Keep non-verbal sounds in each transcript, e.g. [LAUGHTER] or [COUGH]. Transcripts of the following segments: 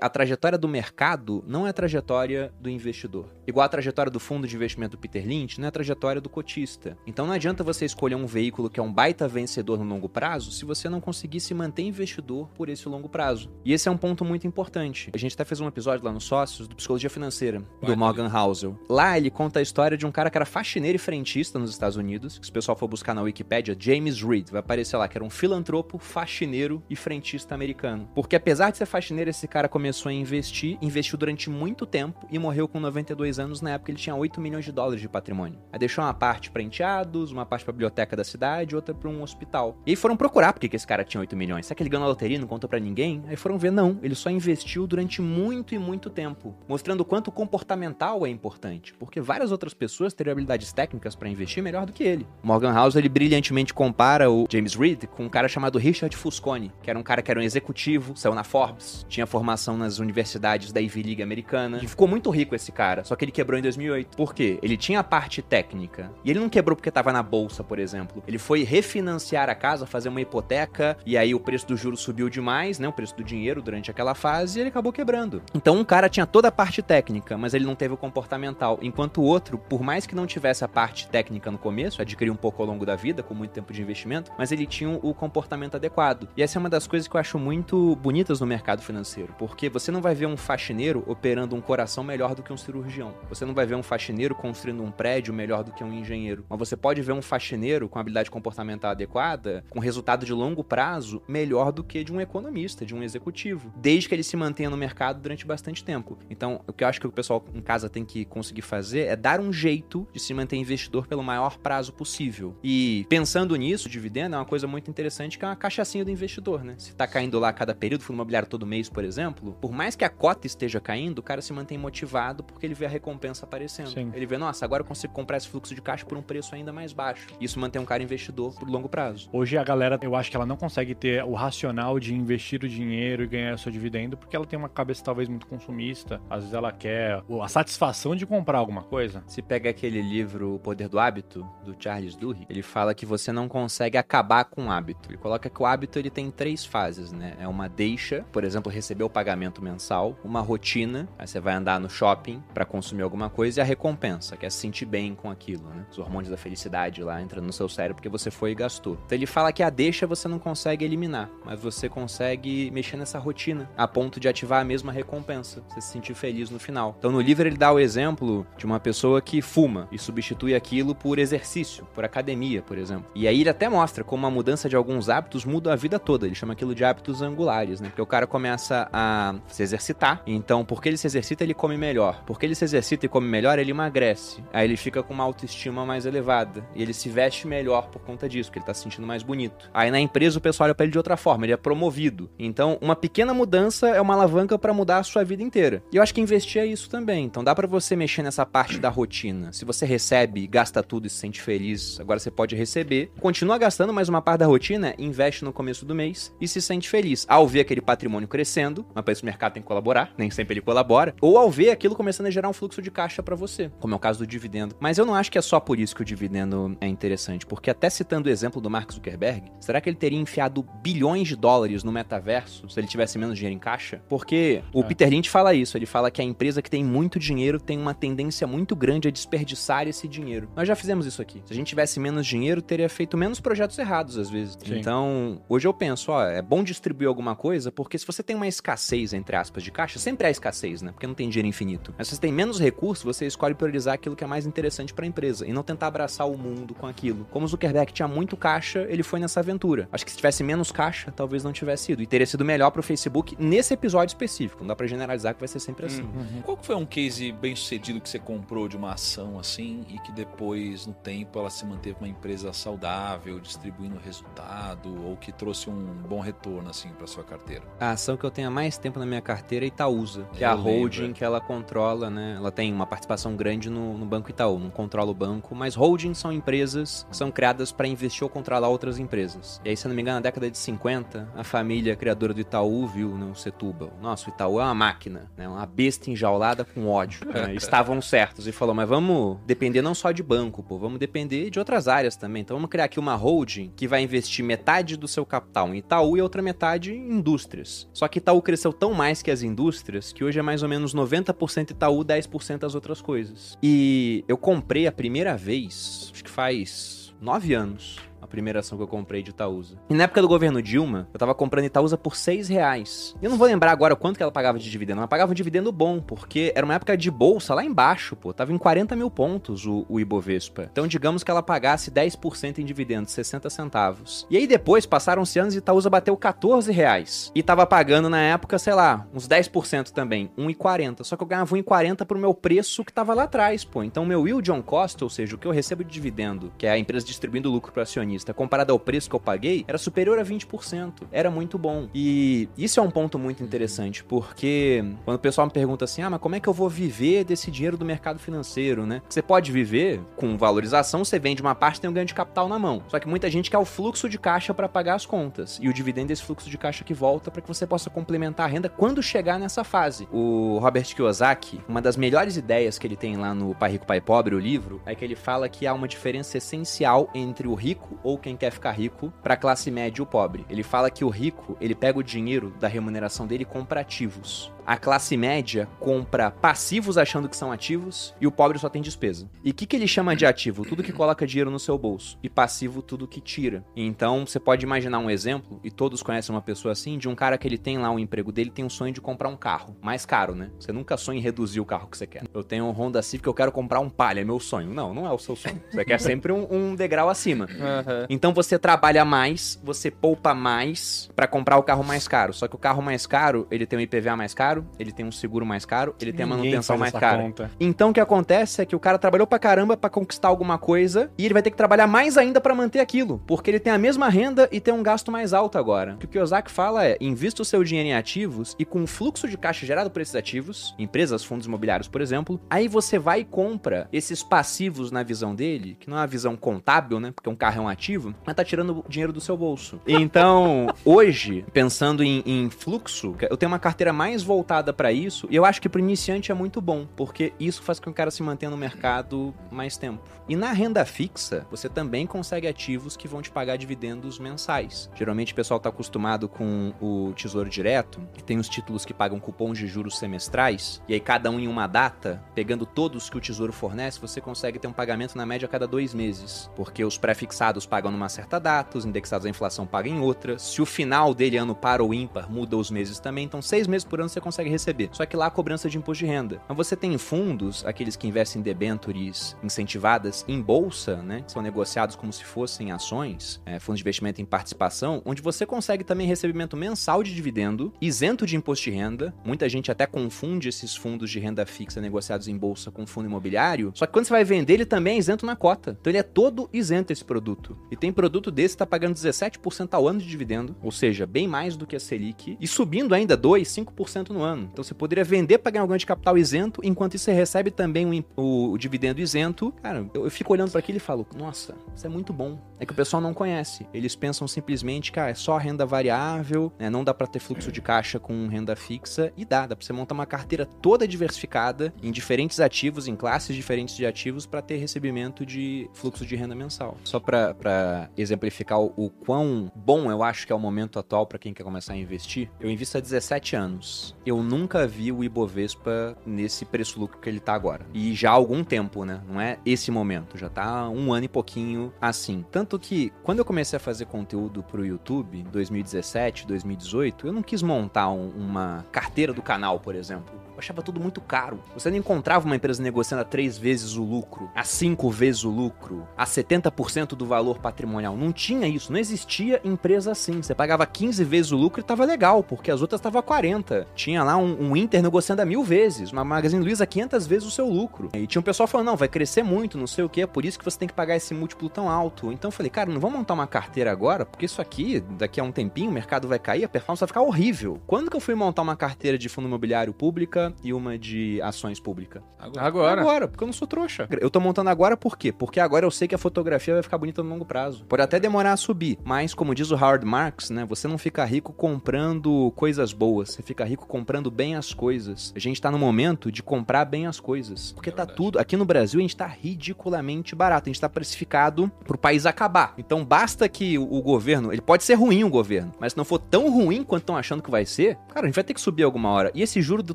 a trajetória do mercado não é a trajetória do investidor. Igual a trajetória do fundo de investimento do Peter Lynch não é a trajetória do cotista. Então não adianta você escolher um veículo que é um baita vencedor no longo prazo se você não conseguir se manter investidor por esse longo prazo. E esse é um ponto muito importante. A gente até fez um episódio lá no Sócios do Psicologia Financeira, do Morgan Housel. Lá ele conta a história de um cara que era faxineiro e frentista nos Estados Unidos, que se o pessoal for buscar na Wikipedia, James Reed, vai aparecer lá, que era um filantropo, faxineiro e frentista americano. Porque apesar de ser faxineiro, esse cara começou começou a investir, investiu durante muito tempo e morreu com 92 anos. Na época ele tinha 8 milhões de dólares de patrimônio. Aí deixou uma parte para enteados, uma parte para biblioteca da cidade, outra para um hospital. E aí foram procurar porque que esse cara tinha 8 milhões. Será que ele ganhou a loteria não contou para ninguém? Aí foram ver, não, ele só investiu durante muito e muito tempo, mostrando o quanto o comportamental é importante, porque várias outras pessoas teriam habilidades técnicas para investir melhor do que ele. Morgan House ele brilhantemente compara o James Reed com um cara chamado Richard Fusconi, que era um cara que era um executivo, saiu na Forbes, tinha formação nas universidades da Ivy League americana. E ficou muito rico esse cara, só que ele quebrou em 2008. Por quê? Ele tinha a parte técnica. E ele não quebrou porque tava na bolsa, por exemplo. Ele foi refinanciar a casa, fazer uma hipoteca, e aí o preço do juro subiu demais, né? O preço do dinheiro durante aquela fase, e ele acabou quebrando. Então um cara tinha toda a parte técnica, mas ele não teve o comportamental. Enquanto o outro, por mais que não tivesse a parte técnica no começo, adquiriu um pouco ao longo da vida, com muito tempo de investimento, mas ele tinha o comportamento adequado. E essa é uma das coisas que eu acho muito bonitas no mercado financeiro, porque você não vai ver um faxineiro operando um coração melhor do que um cirurgião. Você não vai ver um faxineiro construindo um prédio melhor do que um engenheiro. Mas você pode ver um faxineiro com habilidade comportamental adequada, com resultado de longo prazo, melhor do que de um economista, de um executivo, desde que ele se mantenha no mercado durante bastante tempo. Então, o que eu acho que o pessoal em casa tem que conseguir fazer é dar um jeito de se manter investidor pelo maior prazo possível. E pensando nisso, dividendo é uma coisa muito interessante que é uma cachaçinha do investidor, né? Se tá caindo lá cada período, fundo imobiliário todo mês, por exemplo, por mais que a cota esteja caindo, o cara se mantém motivado porque ele vê a recompensa aparecendo. Sim. Ele vê, nossa, agora eu consigo comprar esse fluxo de caixa por um preço ainda mais baixo. Isso mantém um cara investidor por longo prazo. Hoje a galera, eu acho que ela não consegue ter o racional de investir o dinheiro e ganhar o seu dividendo porque ela tem uma cabeça talvez muito consumista. Às vezes ela quer a satisfação de comprar alguma coisa. Se pega aquele livro O Poder do Hábito, do Charles Duhigg, ele fala que você não consegue acabar com o hábito. Ele coloca que o hábito ele tem três fases, né? É uma deixa, por exemplo, receber o pagamento mensal, uma rotina, aí você vai andar no shopping para consumir alguma coisa, e a recompensa, que é se sentir bem com aquilo, né? Os hormônios da felicidade lá entram no seu cérebro porque você foi e gastou. Então ele fala que a deixa você não consegue eliminar, mas você consegue mexer nessa rotina a ponto de ativar a mesma recompensa, você se sentir feliz no final. Então no livro ele dá o exemplo de uma pessoa que fuma e substitui aquilo por exercício, por academia, por exemplo. E aí ele até mostra como a mudança de alguns hábitos muda a vida toda. Ele chama aquilo de hábitos angulares, né? Porque o cara começa a se exercitar, então, porque ele se exercita, ele come melhor. Porque ele se exercita e come melhor, ele emagrece. Aí ele fica com uma autoestima mais elevada. E ele se veste melhor por conta disso, porque ele tá se sentindo mais bonito. Aí na empresa o pessoal olha pra ele de outra forma, ele é promovido. Então, uma pequena mudança é uma alavanca para mudar a sua vida inteira. E eu acho que investir é isso também. Então, dá para você mexer nessa parte da rotina. Se você recebe, gasta tudo e se sente feliz, agora você pode receber. Continua gastando, mas uma parte da rotina, investe no começo do mês e se sente feliz. Ao ver aquele patrimônio crescendo, mas para o mercado tem que colaborar, nem sempre ele colabora, ou ao ver aquilo começando a gerar um fluxo de caixa para você, como é o caso do dividendo. Mas eu não acho que é só por isso que o dividendo é interessante, porque até citando o exemplo do Mark Zuckerberg, será que ele teria enfiado bilhões de dólares no metaverso se ele tivesse menos dinheiro em caixa? Porque o é. Peter Lynch fala isso, ele fala que a empresa que tem muito dinheiro tem uma tendência muito grande a desperdiçar esse dinheiro. Nós já fizemos isso aqui. Se a gente tivesse menos dinheiro, teria feito menos projetos errados às vezes. Sim. Então, hoje eu penso, ó, é bom distribuir alguma coisa, porque se você tem uma escassez, entre aspas, de caixa, sempre há escassez, né? Porque não tem dinheiro infinito. Mas se você tem menos recursos, você escolhe priorizar aquilo que é mais interessante para a empresa e não tentar abraçar o mundo com aquilo. Como o Zuckerberg tinha muito caixa, ele foi nessa aventura. Acho que se tivesse menos caixa, talvez não tivesse ido. E teria sido melhor pro Facebook nesse episódio específico. Não dá pra generalizar que vai ser sempre assim. Uhum. Qual foi um case bem sucedido que você comprou de uma ação assim e que depois, no tempo, ela se manteve uma empresa saudável, distribuindo resultado ou que trouxe um bom retorno assim para sua carteira? A ação que eu tenho há mais tempo tempo na minha carteira Itaúsa, que é a Eu holding lembro. que ela controla, né? Ela tem uma participação grande no, no Banco Itaú, não controla o banco, mas holdings são empresas que são criadas para investir ou controlar outras empresas. E aí, se eu não me engano, na década de 50, a família criadora do Itaú viu no Setúbal. Nossa, o Itaú é uma máquina, né? Uma besta enjaulada com ódio. né? [LAUGHS] Estavam certos e falou, mas vamos depender não só de banco, pô, vamos depender de outras áreas também. Então vamos criar aqui uma holding que vai investir metade do seu capital em Itaú e outra metade em indústrias. Só que Itaú cresceu tão mais que as indústrias que hoje é mais ou menos 90% Itaú, 10% as outras coisas. E eu comprei a primeira vez, acho que faz nove anos. A primeira ação que eu comprei de Itaúsa. E na época do governo Dilma, eu tava comprando Itaúsa por 6 reais. Eu não vou lembrar agora quanto que ela pagava de dividendo. Ela pagava um dividendo bom, porque era uma época de bolsa lá embaixo, pô. Tava em 40 mil pontos o, o Ibovespa. Então, digamos que ela pagasse 10% em dividendos, 60 centavos. E aí depois, passaram-se anos e Itaúsa bateu 14 reais. E tava pagando na época, sei lá, uns 10% também, 1,40. Só que eu ganhava 1,40 pro meu preço que tava lá atrás, pô. Então, meu yield on cost, ou seja, o que eu recebo de dividendo, que é a empresa distribuindo lucro para acionista, comparado ao preço que eu paguei, era superior a 20%. Era muito bom. E isso é um ponto muito interessante, porque quando o pessoal me pergunta assim, ah, mas como é que eu vou viver desse dinheiro do mercado financeiro, né? Você pode viver com valorização, você vende uma parte e tem um ganho de capital na mão. Só que muita gente quer o fluxo de caixa para pagar as contas. E o dividendo é esse fluxo de caixa que volta para que você possa complementar a renda quando chegar nessa fase. O Robert Kiyosaki, uma das melhores ideias que ele tem lá no Pai Rico, Pai Pobre, o livro, é que ele fala que há uma diferença essencial entre o rico ou quem quer ficar rico para a classe média e o pobre. Ele fala que o rico, ele pega o dinheiro da remuneração dele e compra ativos. A classe média compra passivos achando que são ativos e o pobre só tem despesa. E o que, que ele chama de ativo? Tudo que coloca dinheiro no seu bolso. E passivo, tudo que tira. Então, você pode imaginar um exemplo, e todos conhecem uma pessoa assim, de um cara que ele tem lá o emprego dele, tem um sonho de comprar um carro. Mais caro, né? Você nunca sonha em reduzir o carro que você quer. Eu tenho um Honda Civic, eu quero comprar um Palha, é meu sonho. Não, não é o seu sonho. Você quer sempre um, um degrau acima. Aham. Então você trabalha mais, você poupa mais pra comprar o carro mais caro. Só que o carro mais caro, ele tem um IPVA mais caro, ele tem um seguro mais caro, ele tem a Ninguém manutenção mais cara. conta. Então o que acontece é que o cara trabalhou pra caramba pra conquistar alguma coisa e ele vai ter que trabalhar mais ainda pra manter aquilo, porque ele tem a mesma renda e tem um gasto mais alto agora. O que o Kiyosaki fala é: invista o seu dinheiro em ativos e com o fluxo de caixa gerado por esses ativos, empresas, fundos imobiliários, por exemplo, aí você vai e compra esses passivos na visão dele, que não é uma visão contábil, né? Porque um carro é um ativo, mas tá tirando o dinheiro do seu bolso. [LAUGHS] Então, hoje, pensando em, em fluxo, eu tenho uma carteira mais voltada pra isso e eu acho que pro iniciante é muito bom, porque isso faz com que o cara se mantenha no mercado mais tempo. E na renda fixa, você também consegue ativos que vão te pagar dividendos mensais. Geralmente o pessoal tá acostumado com o Tesouro Direto, que tem os títulos que pagam cupons de juros semestrais, e aí cada um em uma data, pegando todos que o Tesouro fornece, você consegue ter um pagamento na média a cada dois meses. Porque os pré-fixados pagam numa certa data, os indexados à inflação pagam em outra. Se o final dele, ano par ou ímpar, muda os meses também, então seis meses por ano você consegue receber. Só que lá a cobrança de imposto de renda. Então você tem fundos, aqueles que investem em debentures incentivadas em bolsa, né? Que são negociados como se fossem ações, é, fundos de investimento em participação, onde você consegue também recebimento mensal de dividendo, isento de imposto de renda. Muita gente até confunde esses fundos de renda fixa negociados em bolsa com fundo imobiliário. Só que quando você vai vender, ele também é isento na cota. Então ele é todo isento esse produto. E tem produto desse que tá pagando 17% ao ano de dividendo, ou seja, bem mais do que a Selic, e subindo ainda 2, 5% no ano. Então você poderia vender para ganhar um ganho de capital isento, enquanto isso você recebe também o, o- dividendo isento. Cara, eu, eu fico olhando para aquilo e falo, nossa, isso é muito bom. É que o pessoal não conhece. Eles pensam simplesmente, cara, é só renda variável, né? não dá para ter fluxo de caixa com renda fixa, e dá, dá pra você montar uma carteira toda diversificada em diferentes ativos, em classes diferentes de ativos, para ter recebimento de fluxo de renda mensal. Só para exemplificar o, o quão bom eu acho que é o momento atual para quem quer começar a investir, eu invisto há 17 anos. Eu nunca vi o Ibovespa nesse preço lucro que ele tá agora. E já há algum tempo, né? Não é esse momento, já tá um ano e pouquinho assim. Tanto que quando eu comecei a fazer conteúdo pro YouTube, em 2017, 2018, eu não quis montar um- uma carteira do canal, por exemplo. Achava tudo muito caro. Você não encontrava uma empresa negociando a três vezes o lucro, a cinco vezes o lucro, a 70% do valor patrimonial. Não tinha isso, não existia empresa assim. Você pagava 15 vezes o lucro e tava legal, porque as outras estavam 40. Tinha lá um, um Inter negociando a mil vezes, uma Magazine Luiza 500 vezes o seu lucro. E tinha um pessoal falando, não, vai crescer muito, não sei o que, é por isso que você tem que pagar esse múltiplo tão alto. Então eu falei, cara, não vamos montar uma carteira agora, porque isso aqui, daqui a um tempinho, o mercado vai cair, a performance vai ficar horrível. Quando que eu fui montar uma carteira de fundo imobiliário pública e uma de ações pública? Agora. Agora. Agora, porque eu não sou trouxa. Eu tô montando agora por quê? Porque agora eu sei que a fotografia vai ficar bonita no longo prazo. Pode até demorar a subir, mas como diz o Howard Marks, né, você não fica rico comprando coisas boas, você fica rico comprando bem as coisas. A gente tá no momento de comprar bem as coisas, porque É tá tudo, aqui no Brasil a gente tá ridiculamente barato, a gente tá precificado pro país acabar. Então basta que o, o governo, ele pode ser ruim o governo, mas se não for tão ruim quanto estão achando que vai ser, cara, a gente vai ter que subir alguma hora. E esse juro do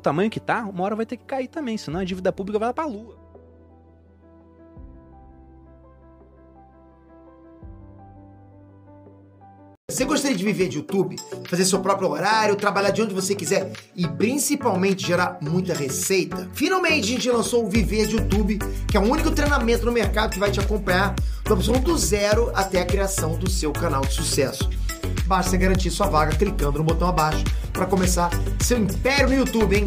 tamanho que tá, uma hora vai ter que cair também, senão a dívida pública vai lá pra lua. Você gostaria de viver de YouTube, fazer seu próprio horário, trabalhar de onde você quiser e principalmente gerar muita receita? Finalmente a gente lançou o Viver de YouTube, que é o único treinamento no mercado que vai te acompanhar do absoluto zero até a criação do seu canal de sucesso. Basta garantir sua vaga clicando no botão abaixo para começar seu império no YouTube, hein?